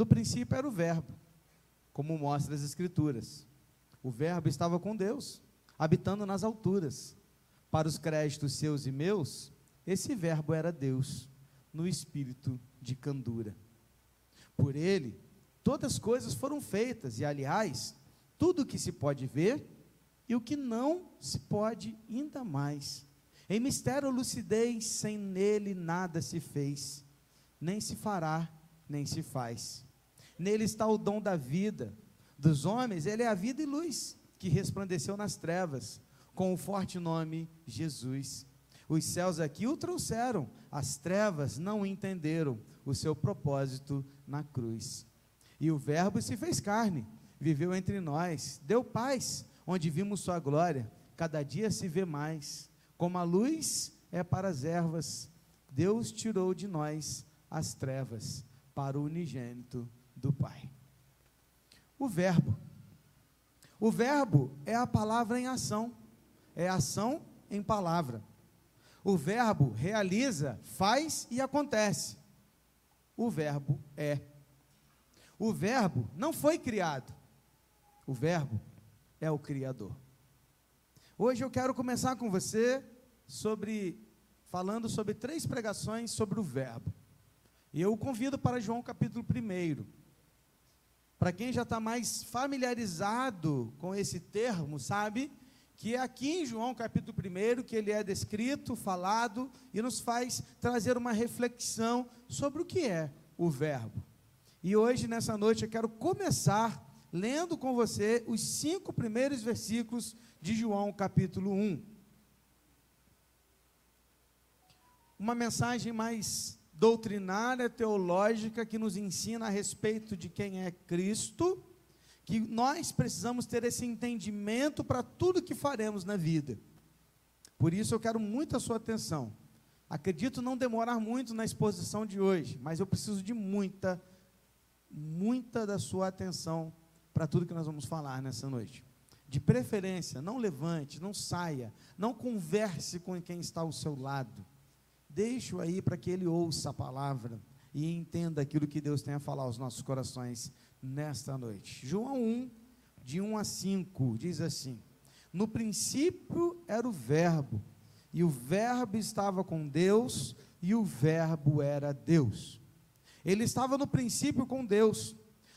No princípio era o Verbo, como mostra as Escrituras. O Verbo estava com Deus, habitando nas alturas. Para os créditos seus e meus, esse Verbo era Deus, no espírito de candura. Por ele, todas as coisas foram feitas, e aliás, tudo o que se pode ver e o que não se pode ainda mais. Em mistério lucidez, sem nele nada se fez, nem se fará, nem se faz. Nele está o dom da vida. Dos homens, ele é a vida e luz, que resplandeceu nas trevas, com o forte nome Jesus. Os céus aqui o trouxeram, as trevas não entenderam o seu propósito na cruz. E o Verbo se fez carne, viveu entre nós, deu paz, onde vimos sua glória, cada dia se vê mais. Como a luz é para as ervas, Deus tirou de nós as trevas para o unigênito do Pai. O Verbo. O Verbo é a palavra em ação, é ação em palavra. O Verbo realiza, faz e acontece. O Verbo é. O Verbo não foi criado, o Verbo é o Criador. Hoje eu quero começar com você sobre falando sobre três pregações sobre o Verbo. E eu o convido para João capítulo 1. Para quem já está mais familiarizado com esse termo, sabe que é aqui em João capítulo 1 que ele é descrito, falado e nos faz trazer uma reflexão sobre o que é o Verbo. E hoje, nessa noite, eu quero começar lendo com você os cinco primeiros versículos de João, capítulo 1. Uma mensagem mais doutrinária, teológica, que nos ensina a respeito de quem é Cristo, que nós precisamos ter esse entendimento para tudo que faremos na vida. Por isso eu quero muito a sua atenção. Acredito não demorar muito na exposição de hoje, mas eu preciso de muita muita da sua atenção para tudo que nós vamos falar nessa noite. De preferência, não levante, não saia, não converse com quem está ao seu lado. Deixe-o aí para que ele ouça a palavra e entenda aquilo que Deus tem a falar aos nossos corações nesta noite. João 1, de 1 a 5, diz assim: No princípio era o Verbo, e o Verbo estava com Deus, e o Verbo era Deus. Ele estava no princípio com Deus.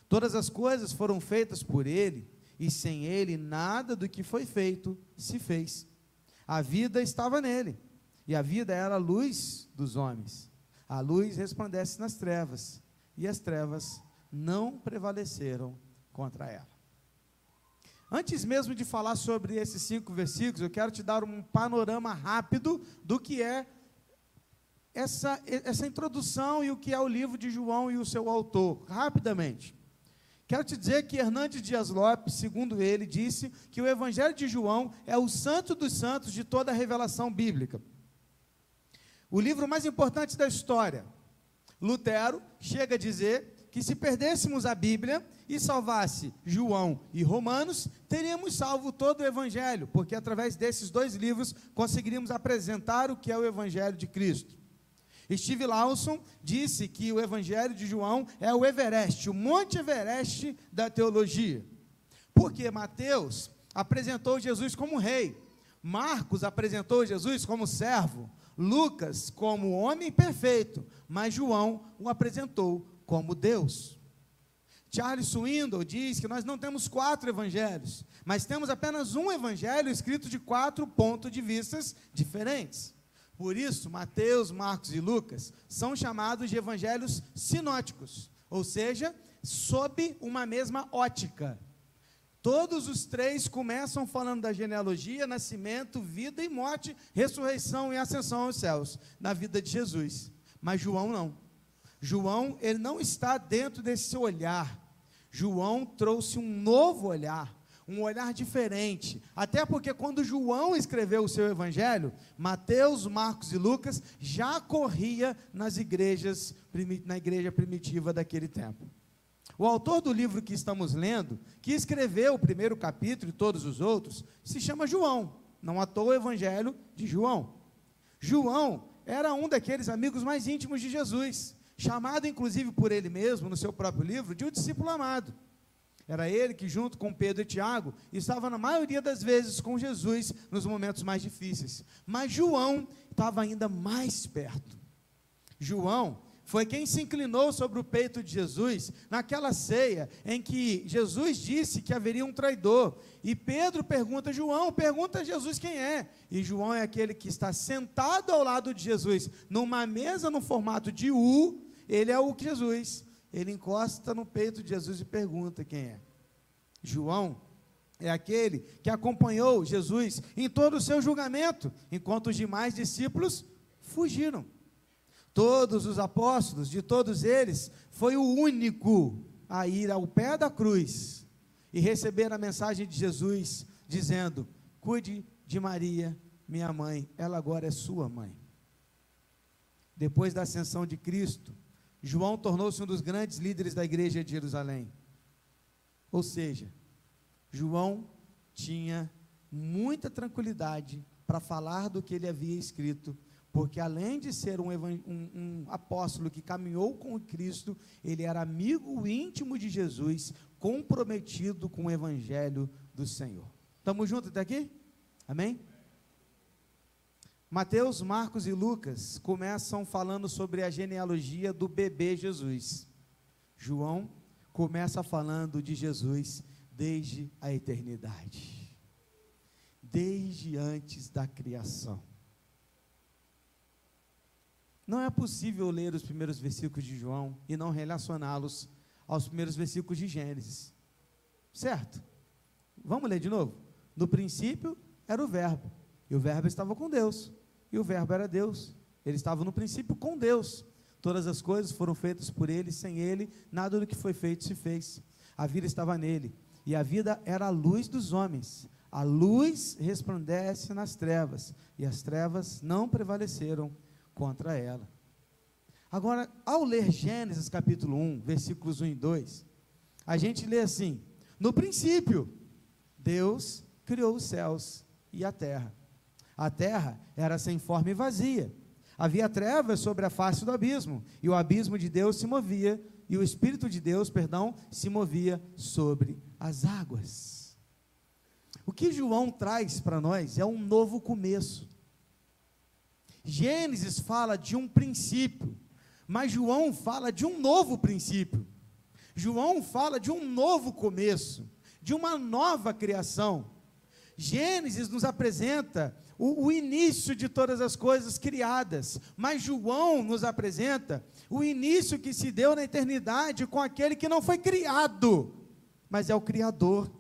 Todas as coisas foram feitas por ele, e sem ele nada do que foi feito se fez. A vida estava nele, e a vida era a luz dos homens. A luz resplandece nas trevas, e as trevas não prevaleceram contra ela. Antes mesmo de falar sobre esses cinco versículos, eu quero te dar um panorama rápido do que é essa, essa introdução e o que é o livro de João e o seu autor, rapidamente. Quero te dizer que Hernandes Dias Lopes, segundo ele, disse que o Evangelho de João é o santo dos santos de toda a revelação bíblica. O livro mais importante da história. Lutero chega a dizer que se perdêssemos a Bíblia e salvasse João e Romanos, teríamos salvo todo o Evangelho, porque através desses dois livros conseguiríamos apresentar o que é o Evangelho de Cristo. Steve Lawson disse que o Evangelho de João é o Everest, o Monte Everest da teologia. Porque Mateus apresentou Jesus como rei, Marcos apresentou Jesus como servo, Lucas como homem perfeito, mas João o apresentou como Deus. Charles Swindoll diz que nós não temos quatro evangelhos, mas temos apenas um evangelho escrito de quatro pontos de vistas diferentes. Por isso, Mateus, Marcos e Lucas são chamados de evangelhos sinóticos, ou seja, sob uma mesma ótica. Todos os três começam falando da genealogia, nascimento, vida e morte, ressurreição e ascensão aos céus, na vida de Jesus. Mas João não. João, ele não está dentro desse olhar. João trouxe um novo olhar um olhar diferente. Até porque quando João escreveu o seu evangelho, Mateus, Marcos e Lucas já corria nas igrejas, na igreja primitiva daquele tempo. O autor do livro que estamos lendo, que escreveu o primeiro capítulo e todos os outros, se chama João. Não à toa o evangelho de João. João era um daqueles amigos mais íntimos de Jesus. chamado inclusive por ele mesmo, no seu próprio livro, de um discípulo amado. Era ele que, junto com Pedro e Tiago, estava na maioria das vezes com Jesus nos momentos mais difíceis. Mas João estava ainda mais perto. João foi quem se inclinou sobre o peito de Jesus naquela ceia em que Jesus disse que haveria um traidor. E Pedro pergunta João, pergunta a Jesus quem é. E João é aquele que está sentado ao lado de Jesus, numa mesa no formato de U, ele é o Jesus ele encosta no peito de Jesus e pergunta quem é. João é aquele que acompanhou Jesus em todo o seu julgamento, enquanto os demais discípulos fugiram. Todos os apóstolos, de todos eles, foi o único a ir ao pé da cruz e receber a mensagem de Jesus, dizendo: Cuide de Maria, minha mãe, ela agora é sua mãe. Depois da ascensão de Cristo, João tornou-se um dos grandes líderes da igreja de Jerusalém. Ou seja, João tinha muita tranquilidade para falar do que ele havia escrito, porque além de ser um, um, um, apóstolo que caminhou com Cristo, ele era amigo íntimo de Jesus, comprometido com o evangelho do Senhor. Estamos juntos até aqui? Amém? Mateus, Marcos e Lucas começam falando sobre a genealogia do bebê Jesus. João começa falando de Jesus desde a eternidade, desde antes da criação. Não é possível ler os primeiros versículos de João e não relacioná-los aos primeiros versículos de Gênesis. Certo? Vamos ler de novo? No princípio era o Verbo, e o Verbo estava com Deus e o Verbo era Deus. Ele estava no princípio com Deus. Todas as coisas foram feitas por ele, sem ele, nada do que foi feito se fez. A vida estava nele, e a vida era a luz dos homens. A luz resplandece nas trevas, e as trevas não prevaleceram contra ela. Agora, ao ler Gênesis capítulo 1, versículos 1 e 2, a gente lê assim: No princípio, Deus criou os céus e a terra. A terra era sem forma e vazia. Havia trevas sobre a face do abismo, e o abismo de Deus se movia, e o Espírito de Deus, perdão, se movia sobre as águas. O que João traz para nós é um novo começo. Gênesis fala de um princípio, mas João fala de um novo princípio. João fala de um novo começo, de uma nova criação. Gênesis nos apresenta o, o, início de todas as coisas criadas, mas João nos apresenta o início que se deu na eternidade com aquele que não foi criado, mas é o Criador.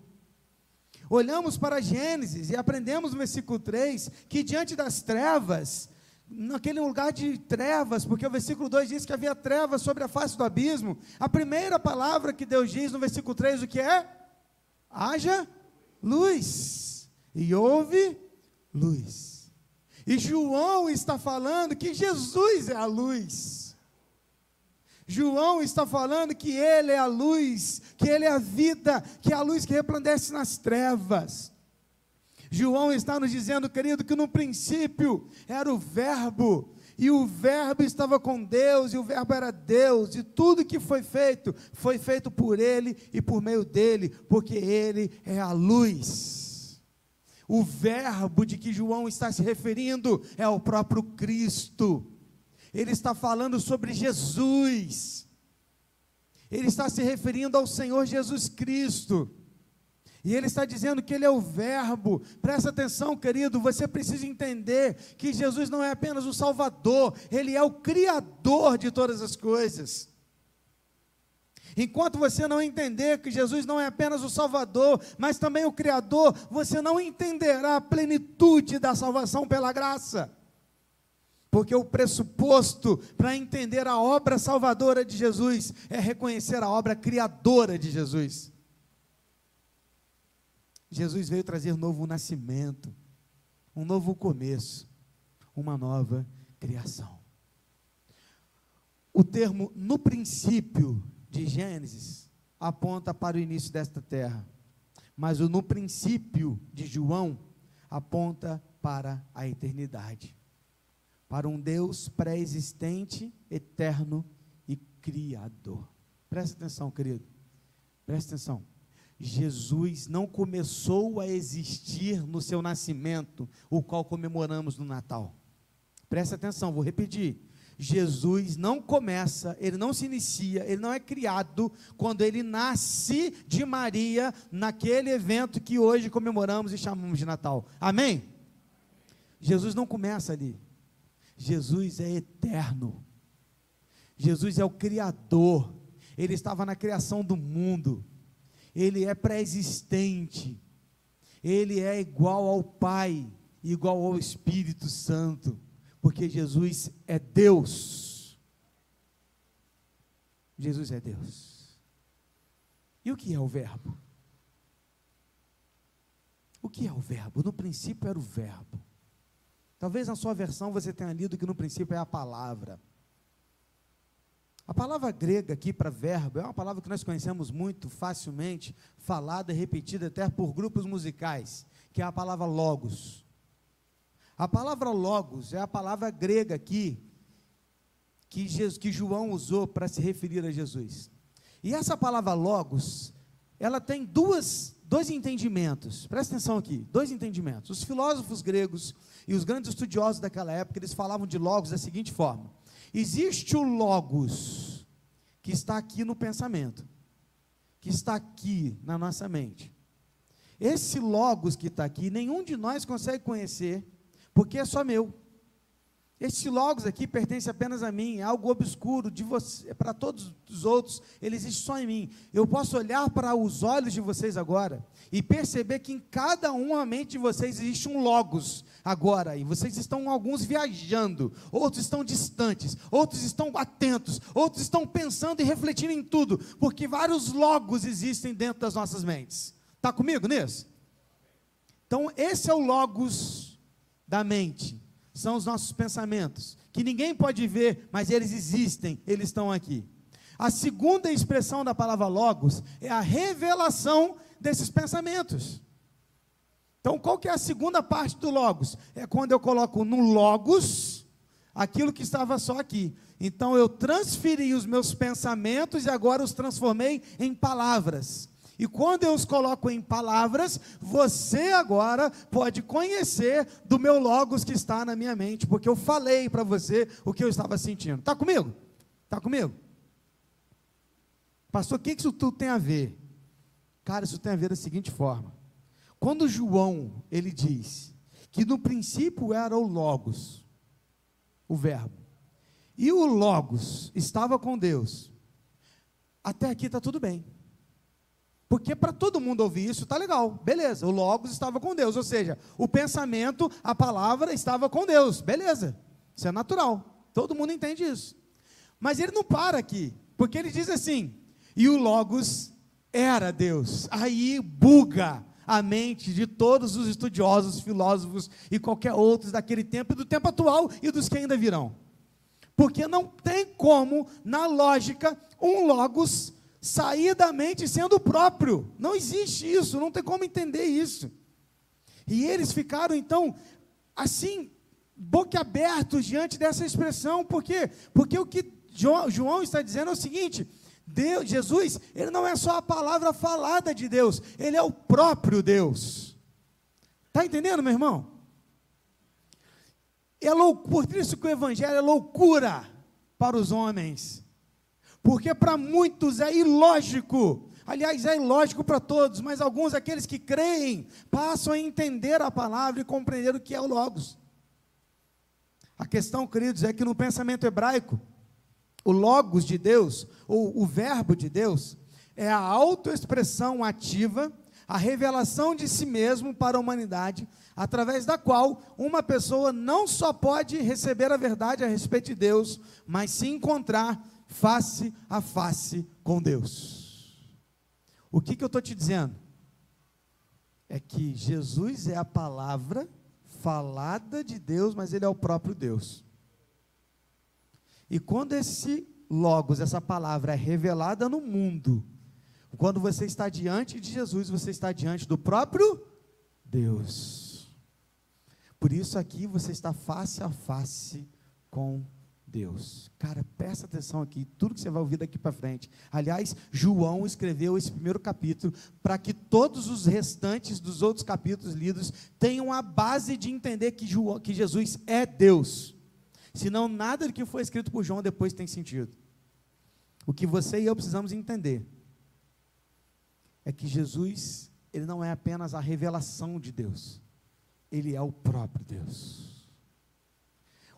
Olhamos para Gênesis e aprendemos no versículo 3 que diante das trevas, naquele lugar de trevas, porque o versículo 2 diz que havia trevas sobre a face do abismo, a primeira palavra que Deus diz no versículo 3 o que é? Haja luz. E houve luz. E João está falando que Jesus é a luz. João está falando que Ele é a luz, que Ele é a vida, que é a luz que resplandece nas trevas. João está nos dizendo, querido, que no princípio era o Verbo, e o Verbo estava com Deus, e o Verbo era Deus, e tudo que foi feito, foi feito por Ele e por meio dele, porque Ele é a luz. O verbo de que João está se referindo é o próprio Cristo. Ele está falando sobre Jesus. Ele está se referindo ao Senhor Jesus Cristo. E ele está dizendo que ele é o Verbo. Presta atenção, querido, você precisa entender que Jesus não é apenas o Salvador, ele é o Criador de todas as coisas. Enquanto você não entender que Jesus não é apenas o Salvador, mas também o Criador, você não entenderá a plenitude da salvação pela graça. Porque o pressuposto para entender a obra salvadora de Jesus é reconhecer a obra criadora de Jesus. Jesus veio trazer novo nascimento, um novo começo, uma nova criação. O termo no princípio de Gênesis aponta para o início desta terra, mas o no princípio de João aponta para a eternidade, para um Deus pré-existente, eterno Criador. Presta atenção, querido. Presta atenção. Jesus não começou a existir no seu nascimento, o qual comemoramos no Natal. Presta atenção, vou repetir. Jesus não começa, ele não se inicia, ele não é criado quando ele nasce de Maria naquele evento que hoje comemoramos e chamamos de Natal. Amém? Jesus não começa ali. Jesus é eterno. Jesus é o Criador. Ele estava na criação do mundo. Ele é pré-existente. Ele é igual ao Pai, igual ao Espírito Santo porque Jesus é Deus. Jesus é Deus. E o que é o Verbo? O que é o Verbo? No princípio era o Verbo. Talvez na sua versão você tenha lido que no princípio é a palavra. A palavra grega aqui para verbo é uma palavra que nós conhecemos muito facilmente, falada e repetida até por grupos musicais, que é a palavra logos. A palavra logos é a palavra grega aqui que, Jesus, que João usou para se referir a Jesus. E essa palavra logos, ela tem duas, dois entendimentos. Presta atenção aqui, dois entendimentos. Os filósofos gregos e os grandes estudiosos daquela época, eles falavam de logos da seguinte forma: existe o logos que está aqui no pensamento, que está aqui na nossa mente. Esse logos que está aqui, nenhum de nós consegue conhecer porque é só meu. Este logos aqui pertence apenas a mim, é algo obscuro de você, para todos os outros, ele existe só em mim. Eu posso olhar para os olhos de vocês agora e perceber que em cada uma mente de vocês existe um logos agora, e vocês estão alguns viajando, outros estão distantes, outros estão atentos, outros estão pensando e refletindo em tudo, porque vários logos existem dentro das nossas mentes. Está comigo nisso? Então, esse é o logos da mente são os nossos pensamentos, que ninguém pode ver, mas eles existem, eles estão aqui. A segunda expressão da palavra logos é a revelação desses pensamentos. Então, qual que é a segunda parte do logos? É quando eu coloco no logos aquilo que estava só aqui. Então, eu transferi os meus pensamentos e agora os transformei em palavras. E quando eu os coloco em palavras, você agora pode conhecer do meu logos que está na minha mente, porque eu falei para você o que eu estava sentindo. Está comigo? Está comigo? Pastor, o que isso tudo tem a ver? Cara, isso tem a ver da seguinte forma. Quando João, ele diz que no princípio era o logos, o verbo, e o logos estava com Deus, até aqui está tudo bem. Porque para todo mundo ouvir isso está legal, beleza. O Logos estava com Deus, ou seja, o pensamento, a palavra estava com Deus, beleza. Isso é natural, todo mundo entende isso. Mas ele não para aqui, porque ele diz assim: e o Logos era Deus. Aí buga a mente de todos os estudiosos, filósofos e qualquer outros daquele tempo, e do tempo atual e dos que ainda virão. Porque não tem como, na lógica, um Logos sair da mente sendo o próprio. Não existe isso, não tem como entender isso. E eles ficaram então assim boquiabertos diante dessa expressão, por quê? Porque o que João está dizendo é o seguinte: Deus, Jesus, ele não é só a palavra falada de Deus, ele é o próprio Deus. Está entendendo, meu irmão? É loucura, por isso que o evangelho é loucura para os homens porque para muitos é ilógico. Aliás, é ilógico para todos, mas alguns, aqueles que creem, passam a entender a palavra e compreender o que é o Logos. A questão, queridos, é que no pensamento hebraico, o Logos de Deus, ou o Verbo de Deus, é a autoexpressão ativa, a revelação de si mesmo para a humanidade, através da qual uma pessoa não só pode receber a verdade a respeito de Deus, mas se encontrar face a face com Deus. O que, que eu estou te dizendo? É que Jesus é a palavra falada de Deus, mas Ele é o próprio Deus. E quando esse Logos, essa palavra é revelada no mundo, quando você está diante de Jesus, você está diante do próprio Deus. Por isso aqui você está face a face com Deus. Cara, presta atenção aqui, tudo que você vai ouvir daqui para frente. Aliás, João escreveu esse primeiro capítulo para que todos os restantes dos outros capítulos lidos tenham a base de entender que, João, que Jesus é Deus. Senão, nada do que foi escrito por João depois tem sentido. O que você e eu precisamos entender é que Jesus, ele não é apenas a revelação de Deus, ele é o próprio Deus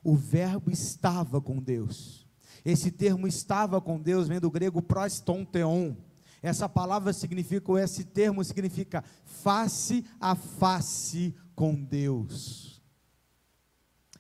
o Verbo estava com Deus. Esse termo estava com Deus vem do grego prostonteon. Essa palavra significa, ou esse termo significa face a face com Deus.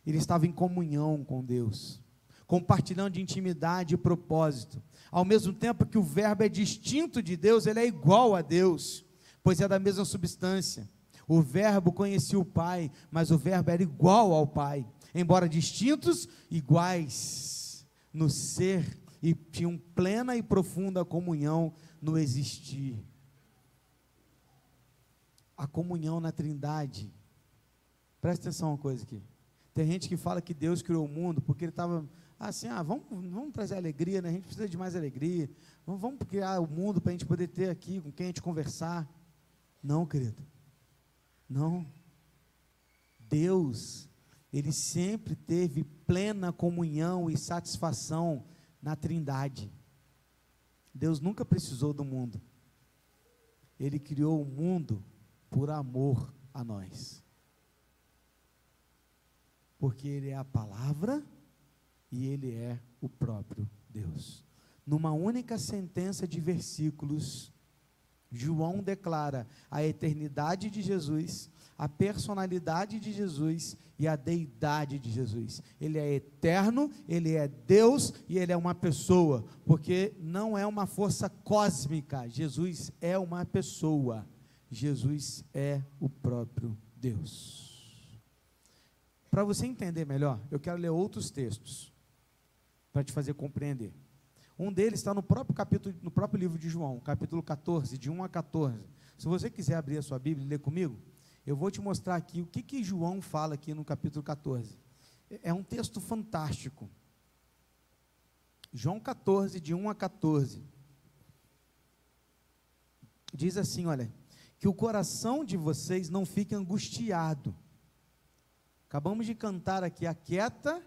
Ele estava em comunhão com Deus, compartilhando de intimidade e propósito. Ao mesmo tempo que o Verbo é distinto de Deus, ele é igual a Deus, pois é da mesma substância. O Verbo conhecia o Pai, mas o Verbo era igual ao Pai embora distintos, iguais no ser e tinham plena e profunda comunhão no existir. A comunhão na Trindade. Presta atenção uma coisa aqui. Tem gente que fala que Deus criou o mundo porque ele estava assim, ah, vamos, vamos trazer alegria, né? A gente precisa de mais alegria. Vamos, vamos criar o mundo para a gente poder ter aqui com quem a gente conversar. Não, querido. Não. Deus ele sempre teve plena comunhão e satisfação na Trindade. Deus nunca precisou do mundo. Ele criou o mundo por amor a nós. Porque Ele é a palavra e Ele é o próprio Deus. Numa única sentença de versículos, João declara a eternidade de Jesus, a personalidade de Jesus e a deidade de Jesus. Ele é eterno, ele é Deus e ele é uma pessoa, porque não é uma força cósmica. Jesus é uma pessoa. Jesus é o próprio Deus. Para você entender melhor, eu quero ler outros textos para te fazer compreender. Um deles está no próprio capítulo, no próprio livro de João, capítulo 14, de 1 a 14. Se você quiser abrir a sua Bíblia e ler comigo, eu vou te mostrar aqui o que, que João fala aqui no capítulo 14. É um texto fantástico. João 14, de 1 a 14. Diz assim: olha, que o coração de vocês não fique angustiado. Acabamos de cantar aqui, aquieta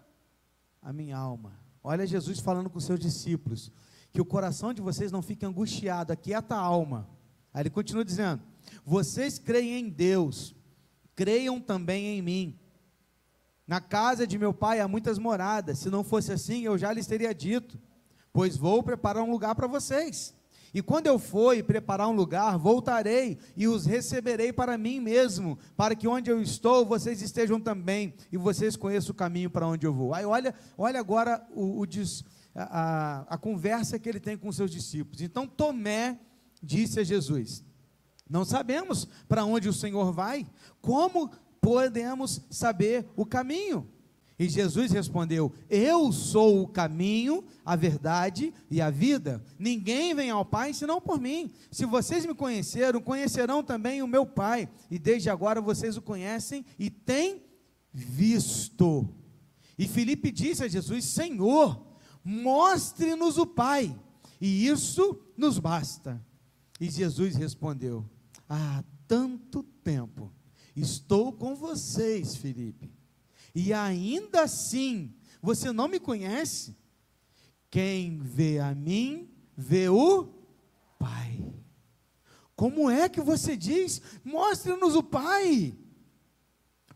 a minha alma. Olha Jesus falando com seus discípulos, que o coração de vocês não fique angustiado, aquieta a alma. Aí ele continua dizendo: vocês creem em Deus, creiam também em mim. Na casa de meu pai há muitas moradas, se não fosse assim, eu já lhes teria dito, pois vou preparar um lugar para vocês. E quando eu for e preparar um lugar, voltarei e os receberei para mim mesmo, para que onde eu estou, vocês estejam também, e vocês conheçam o caminho para onde eu vou. Aí olha, olha agora o, o a, a, a conversa que ele tem com seus discípulos. Então Tomé disse a Jesus: não sabemos para onde o Senhor vai, como podemos saber o caminho? E Jesus respondeu: Eu sou o caminho, a verdade e a vida. Ninguém vem ao Pai senão por mim. Se vocês me conheceram, conhecerão também o meu Pai. E desde agora vocês o conhecem e têm visto. E Filipe disse a Jesus: Senhor, mostre-nos o Pai, e isso nos basta. E Jesus respondeu: há tanto tempo estou com vocês, Felipe, e ainda assim você não me conhece? Quem vê a mim, vê o Pai. Como é que você diz? Mostre-nos o Pai.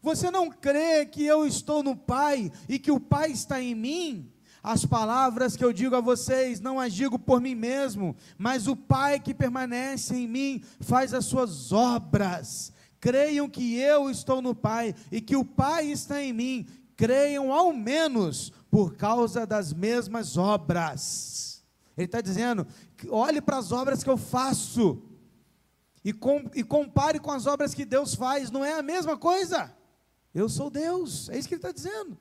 Você não crê que eu estou no Pai e que o Pai está em mim? As palavras que eu digo a vocês, não as digo por mim mesmo, mas o Pai que permanece em mim faz as suas obras. Creiam que eu estou no Pai e que o Pai está em mim. Creiam ao menos por causa das mesmas obras. Ele está dizendo: olhe para as obras que eu faço e, com, e compare com as obras que Deus faz, não é a mesma coisa? Eu sou Deus, é isso que ele está dizendo.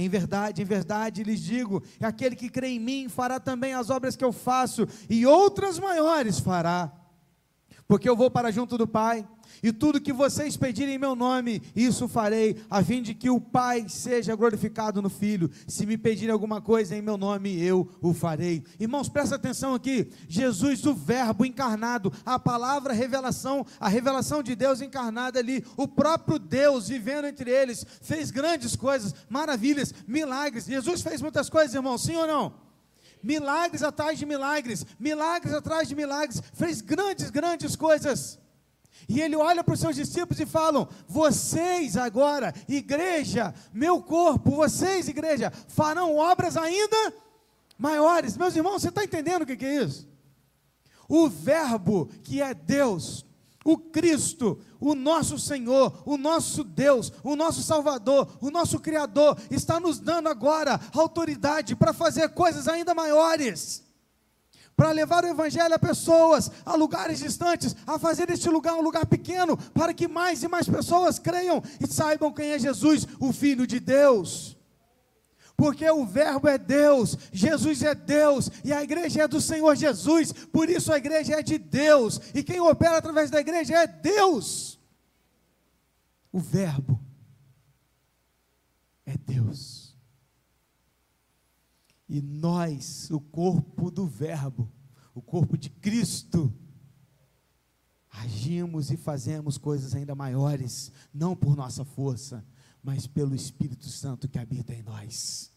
Em verdade, em verdade lhes digo: aquele que crê em mim fará também as obras que eu faço, e outras maiores fará. Porque eu vou para junto do Pai, E tudo que vocês pedirem em meu nome, isso farei, a fim de que o Pai seja glorificado no Filho. Se me pedirem alguma coisa em meu nome, eu o farei. Irmãos, presta atenção aqui. Jesus, o Verbo encarnado, a palavra revelação, a revelação de Deus encarnada ali, o próprio Deus vivendo entre eles, fez grandes coisas, maravilhas, milagres. Jesus fez muitas coisas, irmãos, sim ou não? Milagres atrás de milagres, milagres atrás de milagres, fez grandes, grandes coisas. E ele olha para os seus discípulos e falam: Vocês agora, igreja, meu corpo, vocês, igreja, farão obras ainda maiores. Meus irmãos, você está entendendo o que é isso? O Verbo que é Deus, o Cristo, o nosso Senhor, o nosso Deus, o nosso Salvador, o nosso Criador, está nos dando agora autoridade para fazer coisas ainda maiores para levar o Evangelho a pessoas, a lugares distantes, a fazer este lugar um lugar pequeno, para que mais e mais pessoas creiam e saibam quem é Jesus, o Filho de Deus. Porque o Verbo é Deus, Jesus é Deus, e a igreja é do Senhor Jesus, por isso a igreja é de Deus, e quem opera através da igreja é Deus. O Verbo é Deus. E nós, o corpo do Verbo, o corpo de Cristo, agimos e fazemos coisas ainda maiores, não por nossa força, mas pelo Espírito Santo que habita em nós.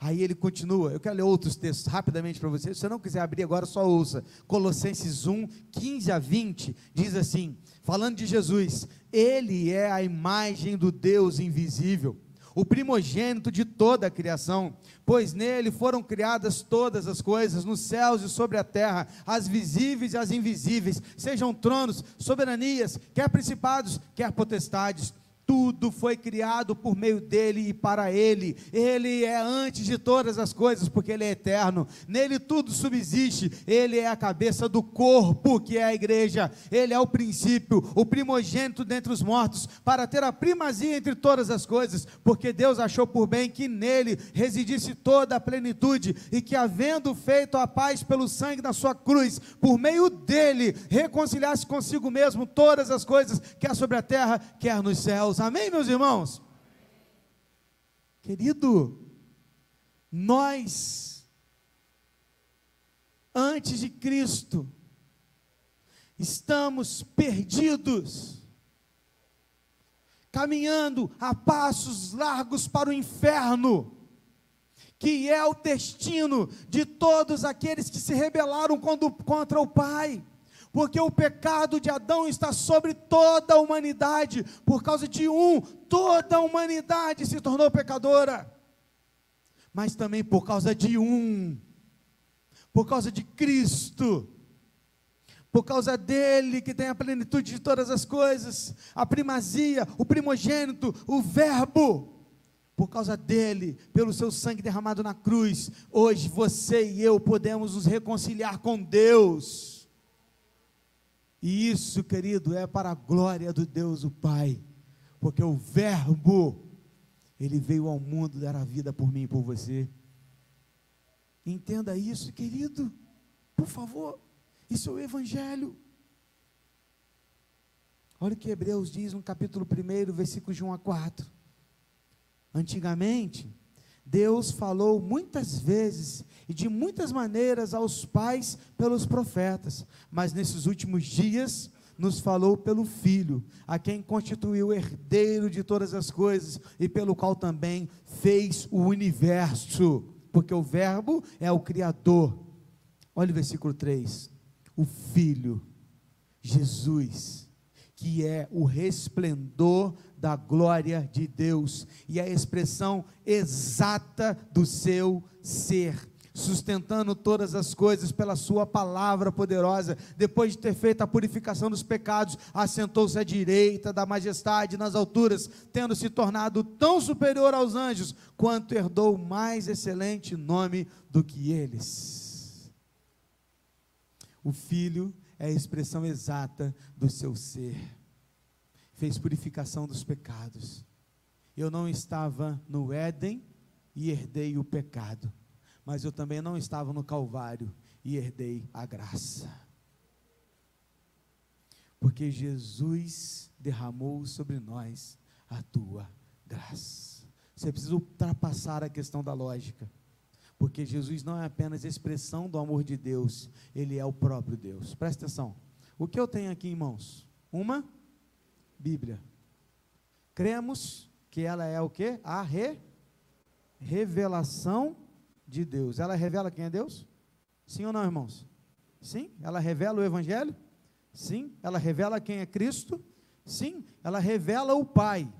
Aí ele continua, eu quero ler outros textos rapidamente para você, se você não quiser abrir agora, só ouça. Colossenses 1, 15 a 20, diz assim: falando de Jesus, Ele é a imagem do Deus invisível o primogênito de toda a criação, pois nele foram criadas todas as coisas, nos céus e sobre a terra, as visíveis e as invisíveis, sejam tronos, soberanias, quer principados, quer potestades tudo foi criado por meio dele e para ele. Ele é antes de todas as coisas, porque ele é eterno. Nele tudo subsiste. Ele é a cabeça do corpo, que é a igreja. Ele é o princípio, o primogênito dentre os mortos, para ter a primazia entre todas as coisas, porque Deus achou por bem que nele residisse toda a plenitude e que, havendo feito a paz pelo sangue da sua cruz, por meio dele reconciliasse consigo mesmo todas as coisas, quer sobre a terra, quer nos céus Amém, meus irmãos? Querido, nós, antes de Cristo, estamos perdidos, caminhando a passos largos para o inferno, que é o destino de todos aqueles que se rebelaram contra o Pai porque o pecado de Adão está sobre toda a humanidade, por causa de um, toda a humanidade se tornou pecadora, mas também por causa de um, por causa de Cristo, por causa dele que tem a plenitude de todas as coisas, a primazia, o primogênito, o Verbo, por causa dele, pelo seu sangue derramado na cruz, hoje você e eu podemos nos reconciliar com Deus. E isso, querido, é para a glória do Deus o Pai, porque o Verbo, ele veio ao mundo dar a vida por mim e por você. Entenda isso, querido, por favor, isso é o Evangelho. Olha o que Hebreus diz no capítulo 1, versículos de 1 a 4. Antigamente, Deus falou muitas vezes e de muitas maneiras aos pais pelos profetas, mas nesses últimos dias nos falou pelo Filho, a quem constituiu herdeiro de todas as coisas e pelo qual também fez o universo, porque o Verbo é o Criador. Olha o versículo 3: o Filho, Jesus, que é o resplendor da glória de Deus e a expressão exata do seu ser, sustentando todas as coisas pela sua palavra poderosa. Depois de ter feito a purificação dos pecados, assentou-se à direita da majestade nas alturas, tendo se tornado tão superior aos anjos, quanto herdou mais excelente nome do que eles. O Filho é a expressão exata do seu ser fez purificação dos pecados. Eu não estava no Éden e herdei o pecado, mas eu também não estava no Calvário e herdei a graça. Porque Jesus derramou sobre nós a tua graça. Você precisa ultrapassar a questão da lógica. Porque Jesus não é apenas expressão do amor de Deus, ele é o próprio Deus. Presta atenção. O que eu tenho aqui em mãos? Uma Bíblia. Cremos que ela é o que? A re revelação de Deus. Ela revela quem é Deus? Sim ou não, irmãos? Sim. Ela revela o Evangelho? Sim. Ela revela quem é Cristo? Sim. Ela revela o Pai.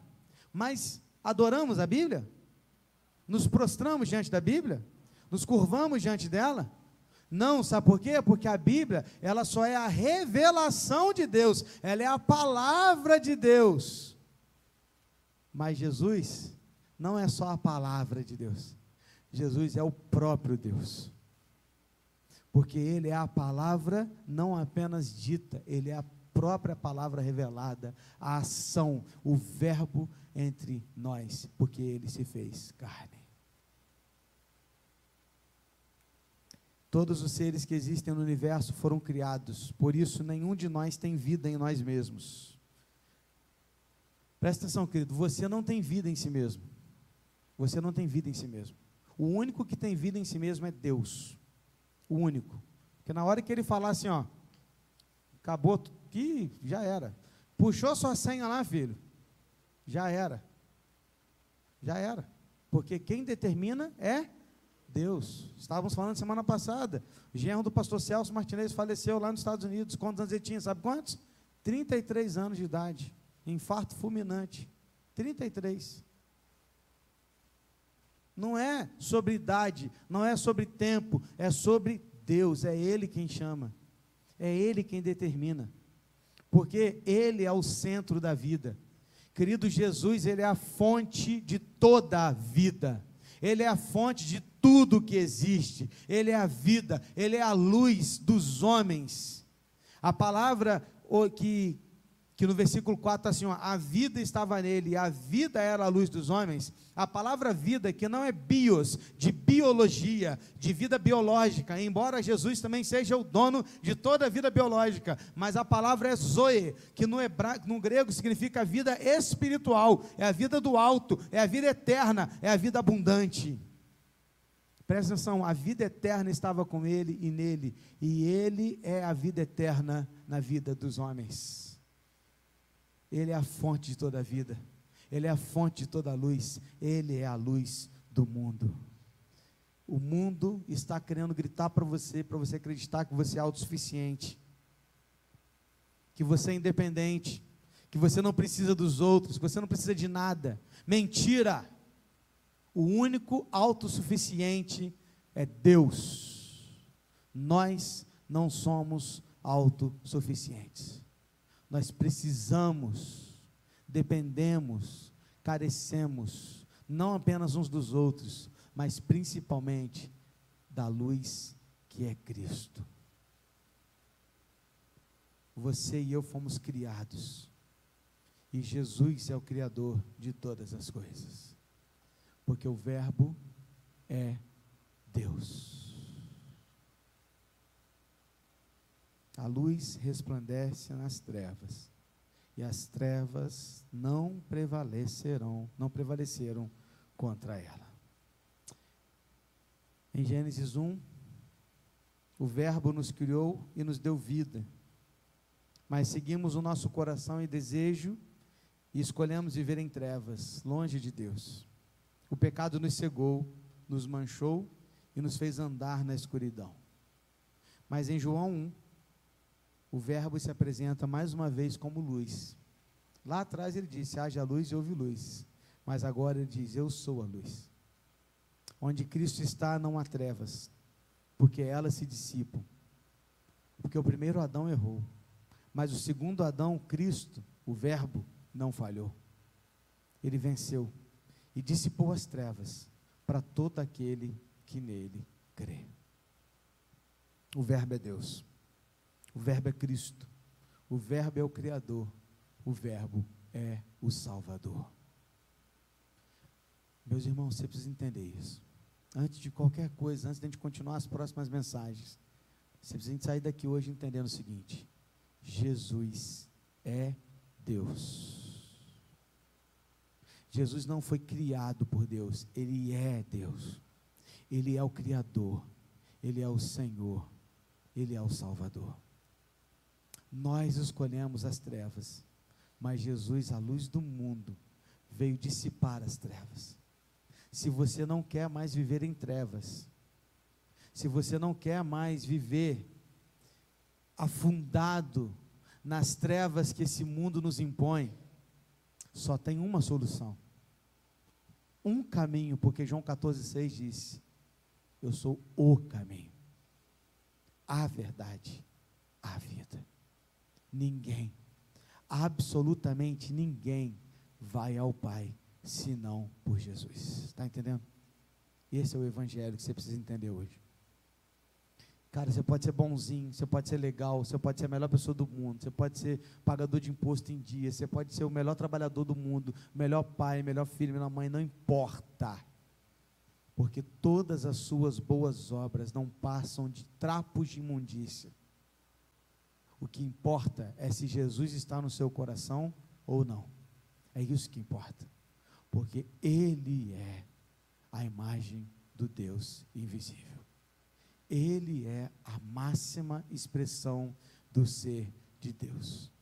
Mas adoramos a Bíblia? Nos prostramos diante da Bíblia? Nos curvamos diante dela? Não, sabe por quê? Porque a Bíblia, ela só é a revelação de Deus, ela é a palavra de Deus. Mas Jesus não é só a palavra de Deus. Jesus é o próprio Deus. Porque ele é a palavra não apenas dita, ele é a própria palavra revelada, a ação, o verbo entre nós, porque ele se fez carne. Todos os seres que existem no universo foram criados, por isso nenhum de nós tem vida em nós mesmos. Presta atenção, querido, você não tem vida em si mesmo. Você não tem vida em si mesmo. O único que tem vida em si mesmo é Deus. O único. Porque na hora que ele falar assim, ó, acabou, que já era. Puxou sua senha lá, filho. Já era. Já era. Porque quem determina é Deus. Estávamos falando semana passada. O genro do pastor Celso Martinez faleceu lá nos Estados Unidos. Quantos anos ele tinha? Sabe quantos? 33 anos de idade. Infarto fulminante. 33. Não é sobre idade, não é sobre tempo, é sobre Deus, é Ele quem chama, é Ele quem determina, porque Ele é o centro da vida. Querido Jesus, Ele é a fonte de toda a vida. Ele é a fonte de tudo que existe, Ele é a vida, Ele é a luz dos homens. A palavra que, que no versículo 4 está assim: ó, a vida estava nele, e a vida era a luz dos homens. A palavra vida, que não é bios, de biologia, de vida biológica, embora Jesus também seja o dono de toda a vida biológica, mas a palavra é zoe, que no, hebra, no grego significa vida espiritual, é a vida do alto, é a vida eterna, é a vida abundante. Presta atenção, a vida eterna estava com ele e nele, e ele é a vida eterna na vida dos homens. Ele é a fonte de toda a vida. Ele é a fonte de toda a luz, Ele é a luz do mundo. O mundo está querendo gritar para você, para você acreditar que você é autossuficiente, que você é independente, que você não precisa dos outros, que você não precisa de nada. Mentira! O único autossuficiente é Deus. Nós não somos autossuficientes. Nós precisamos dependemos, carecemos, não apenas uns dos outros, mas principalmente da luz que é Cristo. Você e eu fomos criados, e Jesus é o Criador de todas as coisas, porque o Verbo é Deus. A luz resplandece nas trevas e as trevas não prevalecerão, não prevaleceram contra ela. Em Gênesis 1, o Verbo nos criou e nos deu vida, mas seguimos o nosso coração e desejo e escolhemos viver em trevas, longe de Deus. O pecado nos cegou, nos manchou e nos fez andar na escuridão. Mas em João 1, o Verbo se apresenta mais uma vez como luz. Lá atrás ele disse: haja luz e houve luz. Mas agora ele diz: Eu sou a luz. Onde Cristo está, não há trevas, porque elas se dissipam. Porque o primeiro Adão errou, mas o segundo Adão, Cristo, o Verbo, não falhou. Ele venceu e dissipou as trevas para todo aquele que nele crê. O Verbo é Deus. O Verbo é Cristo. O Verbo é o Criador. O Verbo é o Salvador. Meus irmãos, você precisa entender isso. Antes de qualquer coisa, antes de a gente continuar as próximas mensagens, você precisa sair daqui hoje entendendo o seguinte: Jesus é Deus. Jesus não foi criado por Deus, ele é Deus. Ele é o Criador, ele é o Senhor, ele é o Salvador. Nós escolhemos as trevas, mas Jesus, a luz do mundo, veio dissipar as trevas. Se você não quer mais viver em trevas, se você não quer mais viver afundado nas trevas que esse mundo nos impõe, só tem uma solução. Um caminho, porque João 14,6 disse: Eu sou o caminho, a verdade, a vida. Ninguém, absolutamente ninguém, vai ao Pai senão por Jesus. Está entendendo? Esse é o evangelho que você precisa entender hoje. Cara, você pode ser bonzinho, você pode ser legal, você pode ser a melhor pessoa do mundo, você pode ser pagador de imposto em dia, você pode ser o melhor trabalhador do mundo, melhor pai, melhor filho, melhor mãe, não importa. Porque todas as suas boas obras não passam de trapos de imundícia. O que importa é se Jesus está no seu coração ou não. É isso que importa. Porque Ele é a imagem do Deus invisível. Ele é a máxima expressão do ser de Deus.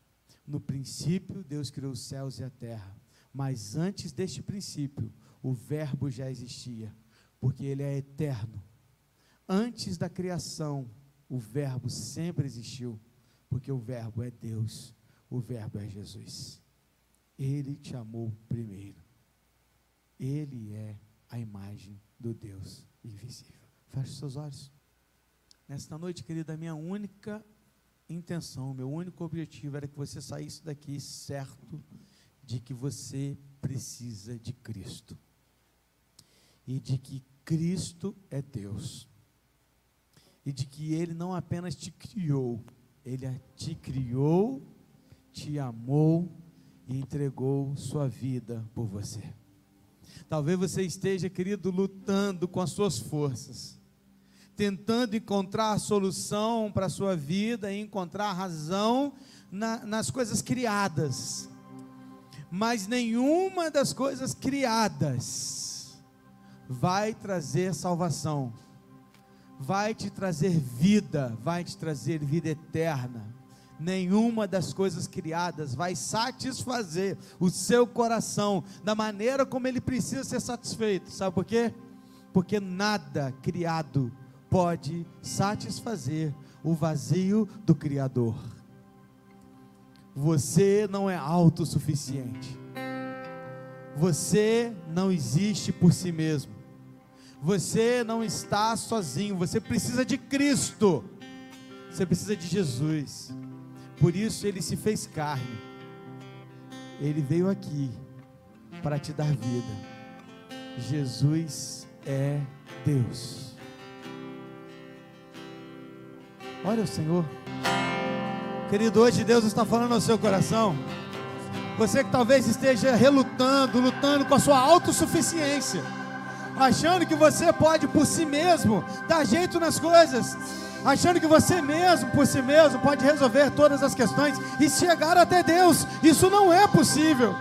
No princípio, Deus criou os céus e a terra, mas antes deste princípio, o Verbo já existia, porque Ele é eterno. Antes da criação, o Verbo sempre existiu, porque o Verbo é Deus, o Verbo é Jesus. Ele te amou primeiro. Ele é a imagem do Deus invisível. Feche seus olhos. Nesta noite, querida, a minha única intenção, meu único objetivo era que você saísse daqui certo de que você precisa de Cristo. E de que Cristo é Deus. E de que Ele não apenas te criou, Ele te criou, te amou e entregou sua vida por você. Talvez você esteja, querido, lutando com as suas forças tentando encontrar solução para a sua vida e encontrar razão na, nas coisas criadas. Mas nenhuma das coisas criadas vai trazer salvação, vai te trazer vida, vai te trazer vida eterna. Nenhuma das coisas criadas vai satisfazer o seu coração da maneira como ele precisa ser satisfeito. Sabe por quê? Porque nada criado pode satisfazer o vazio do Criador. Você não é autossuficiente. Você não existe por si mesmo. Você não está sozinho. Você precisa de Cristo. Você precisa de Jesus. Por isso ele se fez carne. Ele veio aqui para te dar vida. Jesus é Deus. Olha o Senhor. Querido, hoje Deus está falando ao seu coração. Você que talvez esteja relutando, lutando com a sua autossuficiência, achando que você pode por si mesmo dar jeito nas coisas, achando que você mesmo, por si mesmo, pode resolver todas as questões e chegar até Deus. Isso não é possível.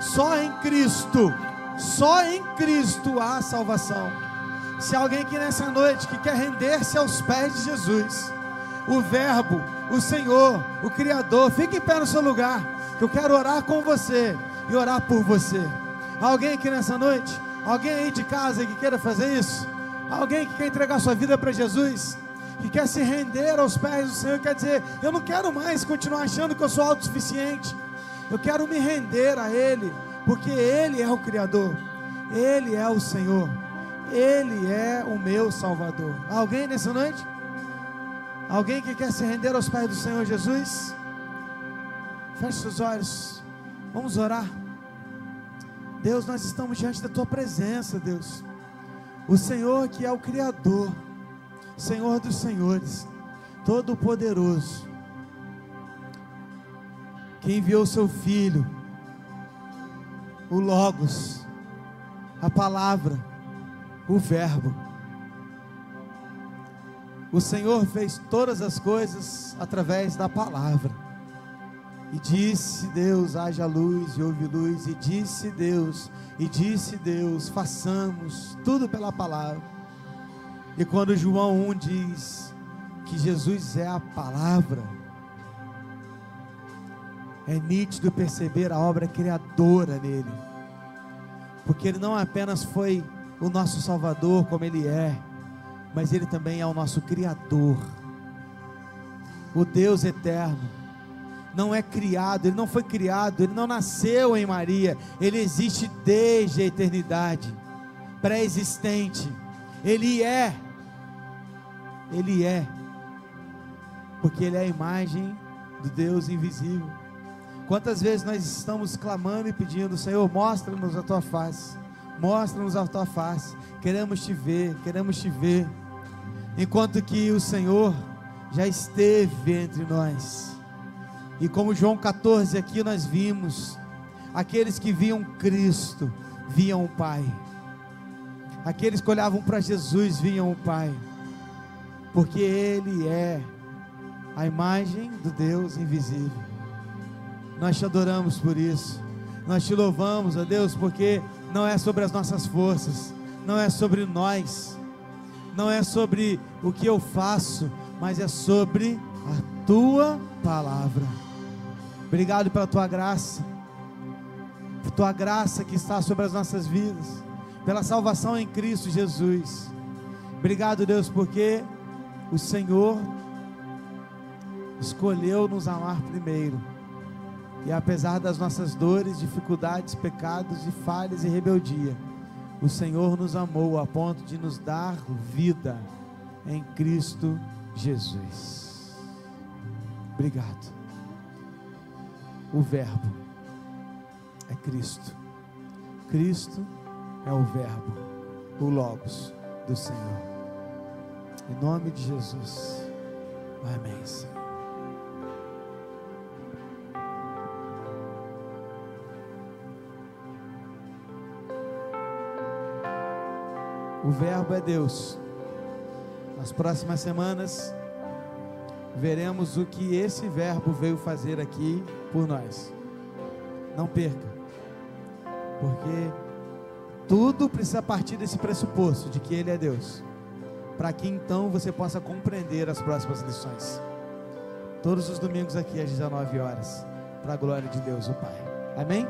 Só em Cristo, só em Cristo há salvação. Se alguém aqui nessa noite que quer render-se aos pés de Jesus, o Verbo, o Senhor, o Criador. Fique em pé no seu lugar, que eu quero orar com você e orar por você. Alguém aqui nessa noite? Alguém aí de casa que queira fazer isso? Alguém que quer entregar sua vida para Jesus? Que quer se render aos pés do Senhor? Quer dizer, eu não quero mais continuar achando que eu sou autossuficiente. Eu quero me render a Ele, porque Ele é o Criador, Ele é o Senhor, Ele é o meu Salvador. Alguém nessa noite? Alguém que quer se render aos pés do Senhor Jesus? Feche seus olhos. Vamos orar. Deus, nós estamos diante da tua presença, Deus. O Senhor que é o Criador, Senhor dos Senhores, Todo-Poderoso, que enviou seu Filho, o Logos, a palavra, o Verbo o Senhor fez todas as coisas através da palavra. E disse Deus: haja luz, e houve luz. E disse Deus, e disse Deus: façamos tudo pela palavra. E quando João 1 diz que Jesus é a palavra, é nítido perceber a obra criadora nele, porque ele não apenas foi o nosso Salvador, como ele é, mas ele também é o nosso Criador, o Deus eterno. Não é criado, ele não foi criado, ele não nasceu em Maria, ele existe desde a eternidade, pré-existente. Ele é, ele é, porque ele é a imagem do Deus invisível. Quantas vezes nós estamos clamando e pedindo, Senhor, mostra-nos a tua face, mostra-nos a tua face, queremos te ver, queremos te ver, enquanto que o Senhor já esteve entre nós, e como João 14 aqui nós vimos, aqueles que viam Cristo, viam o Pai, aqueles que olhavam para Jesus, viam o Pai, porque Ele é a imagem do Deus invisível. Nós te adoramos por isso. Nós te louvamos, ó Deus, porque não é sobre as nossas forças, não é sobre nós, não é sobre o que eu faço, mas é sobre a tua palavra. Obrigado pela tua graça, por tua graça que está sobre as nossas vidas, pela salvação em Cristo Jesus. Obrigado, Deus, porque o Senhor escolheu nos amar primeiro e apesar das nossas dores, dificuldades, pecados e falhas e rebeldia, o Senhor nos amou a ponto de nos dar vida em Cristo Jesus. Obrigado. O Verbo é Cristo. Cristo é o Verbo, o Logos do Senhor. Em nome de Jesus. Amém. O Verbo é Deus. Nas próximas semanas, veremos o que esse Verbo veio fazer aqui por nós. Não perca, porque tudo precisa partir desse pressuposto de que Ele é Deus, para que então você possa compreender as próximas lições. Todos os domingos aqui às 19 horas, para a glória de Deus, o Pai. Amém?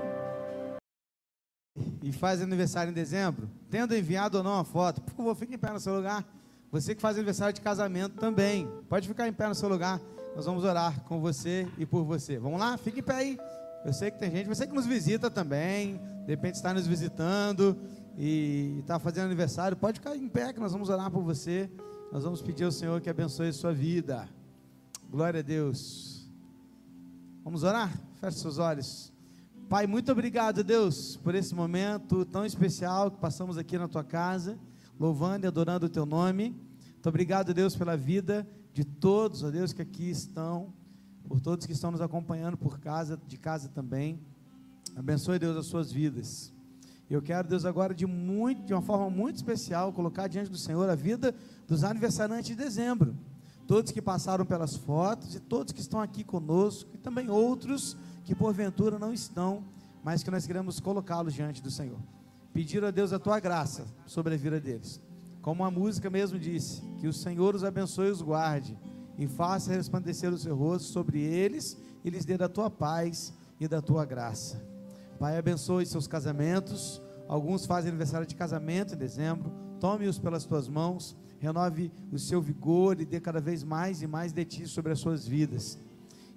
e faz aniversário em dezembro, tendo enviado ou não a foto, por favor, fique em pé no seu lugar. Você que faz aniversário de casamento também, pode ficar em pé no seu lugar. Nós vamos orar com você e por você. Vamos lá? Fique em pé aí. Eu sei que tem gente, você que nos visita também, de repente está nos visitando e está fazendo aniversário, pode ficar em pé que nós vamos orar por você. Nós vamos pedir ao Senhor que abençoe a sua vida. Glória a Deus. Vamos orar? Feche seus olhos. Pai, muito obrigado, Deus, por esse momento tão especial que passamos aqui na tua casa, louvando e adorando o teu nome. Muito obrigado, Deus, pela vida de todos, ó Deus, que aqui estão, por todos que estão nos acompanhando por casa, de casa também. Abençoe, Deus, as suas vidas. Eu quero, Deus, agora de, muito, de uma forma muito especial, colocar diante do Senhor a vida dos aniversariantes de dezembro. Todos que passaram pelas fotos e todos que estão aqui conosco, e também outros que porventura não estão, mas que nós queremos colocá-los diante do Senhor. Pedir a Deus a tua graça sobre a vida deles. Como a música mesmo disse, que o Senhor os abençoe e os guarde, e faça resplandecer o seu rosto sobre eles, e lhes dê da tua paz e da tua graça. Pai, abençoe seus casamentos. Alguns fazem aniversário de casamento em dezembro. Tome-os pelas tuas mãos, renove o seu vigor e dê cada vez mais e mais de ti sobre as suas vidas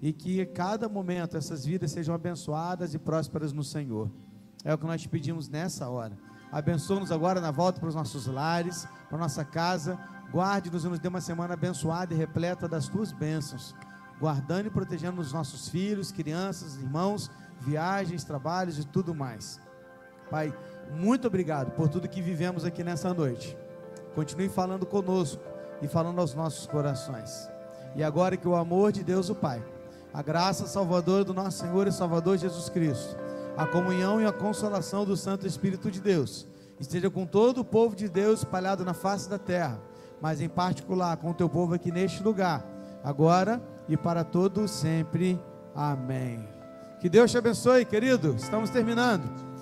e que a cada momento essas vidas sejam abençoadas e prósperas no Senhor. É o que nós te pedimos nessa hora. Abençoa-nos agora na volta para os nossos lares, para nossa casa. Guarde-nos e nos dê uma semana abençoada e repleta das tuas bênçãos. Guardando e protegendo os nossos filhos, crianças, irmãos, viagens, trabalhos e tudo mais. Pai, muito obrigado por tudo que vivemos aqui nessa noite. Continue falando conosco e falando aos nossos corações. E agora que o amor de Deus, o Pai a graça salvadora do nosso Senhor e Salvador Jesus Cristo, a comunhão e a consolação do Santo Espírito de Deus, esteja com todo o povo de Deus espalhado na face da terra, mas em particular com o teu povo aqui neste lugar, agora e para todo sempre. Amém. Que Deus te abençoe, querido. Estamos terminando.